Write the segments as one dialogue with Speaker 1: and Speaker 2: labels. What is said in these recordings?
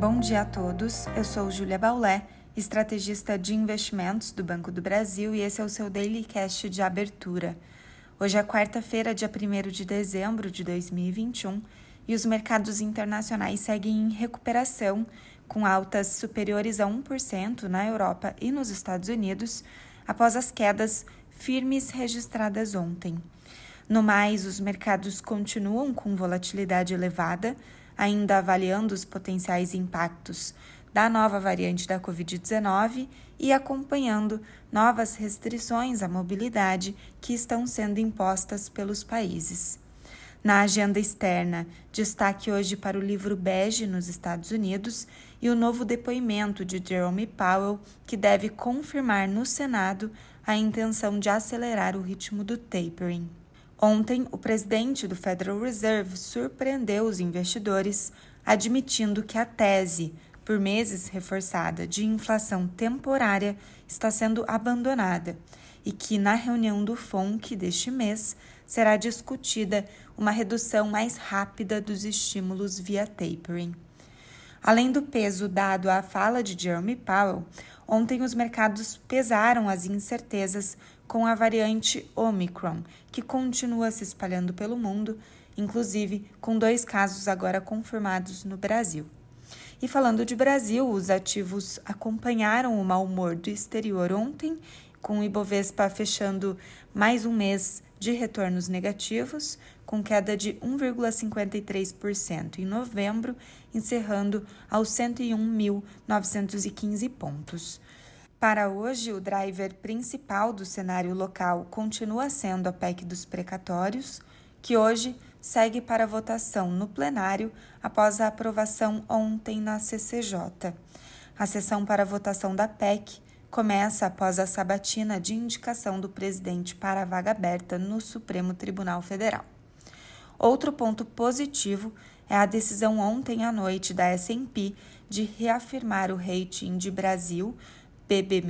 Speaker 1: Bom dia a todos. Eu sou Júlia Baulé, estrategista de investimentos do Banco do Brasil e esse é o seu Daily Cast de abertura. Hoje é quarta-feira, dia 1 de dezembro de 2021, e os mercados internacionais seguem em recuperação, com altas superiores a 1% na Europa e nos Estados Unidos, após as quedas firmes registradas ontem. No mais, os mercados continuam com volatilidade elevada, ainda avaliando os potenciais impactos da nova variante da Covid-19 e acompanhando novas restrições à mobilidade que estão sendo impostas pelos países. Na agenda externa, destaque hoje para o livro Bege nos Estados Unidos e o novo depoimento de Jerome Powell, que deve confirmar no Senado a intenção de acelerar o ritmo do tapering. Ontem, o presidente do Federal Reserve surpreendeu os investidores, admitindo que a tese, por meses reforçada, de inflação temporária está sendo abandonada e que na reunião do FONC deste mês será discutida uma redução mais rápida dos estímulos via tapering. Além do peso dado à fala de Jeremy Powell, ontem os mercados pesaram as incertezas com a variante Omicron, que continua se espalhando pelo mundo, inclusive com dois casos agora confirmados no Brasil. E falando de Brasil, os ativos acompanharam o mau humor do exterior ontem, com o Ibovespa fechando mais um mês de retornos negativos, com queda de 1,53% em novembro, encerrando aos 101.915 pontos. Para hoje, o driver principal do cenário local continua sendo a PEC dos precatórios, que hoje segue para votação no plenário após a aprovação ontem na CCJ. A sessão para votação da PEC começa após a sabatina de indicação do presidente para a vaga aberta no Supremo Tribunal Federal. Outro ponto positivo é a decisão ontem à noite da S&P de reafirmar o rating de Brasil BB-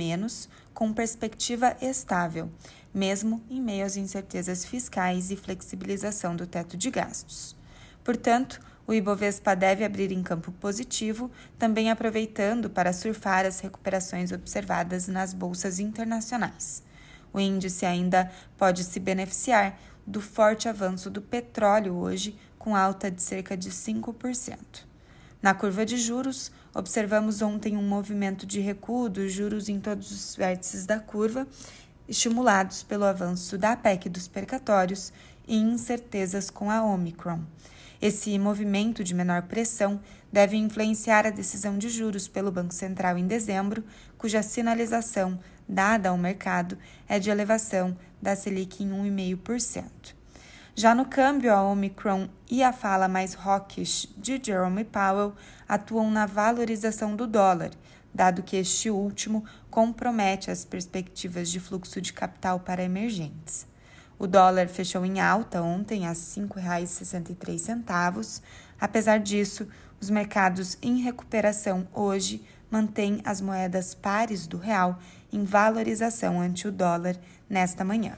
Speaker 1: com perspectiva estável, mesmo em meio às incertezas fiscais e flexibilização do teto de gastos. Portanto, o Ibovespa deve abrir em campo positivo, também aproveitando para surfar as recuperações observadas nas bolsas internacionais. O índice ainda pode se beneficiar do forte avanço do petróleo hoje, com alta de cerca de 5%. Na curva de juros, observamos ontem um movimento de recuo dos juros em todos os vértices da curva, estimulados pelo avanço da PEC dos percatórios e incertezas com a Omicron. Esse movimento de menor pressão deve influenciar a decisão de juros pelo Banco Central em dezembro, cuja sinalização dada ao mercado é de elevação da Selic em 1,5%. Já no câmbio, a Omicron e a fala mais hawkish de Jerome Powell atuam na valorização do dólar, dado que este último compromete as perspectivas de fluxo de capital para emergentes. O dólar fechou em alta ontem a R$ 5,63. Apesar disso, os mercados em recuperação hoje mantêm as moedas pares do real em valorização ante o dólar nesta manhã.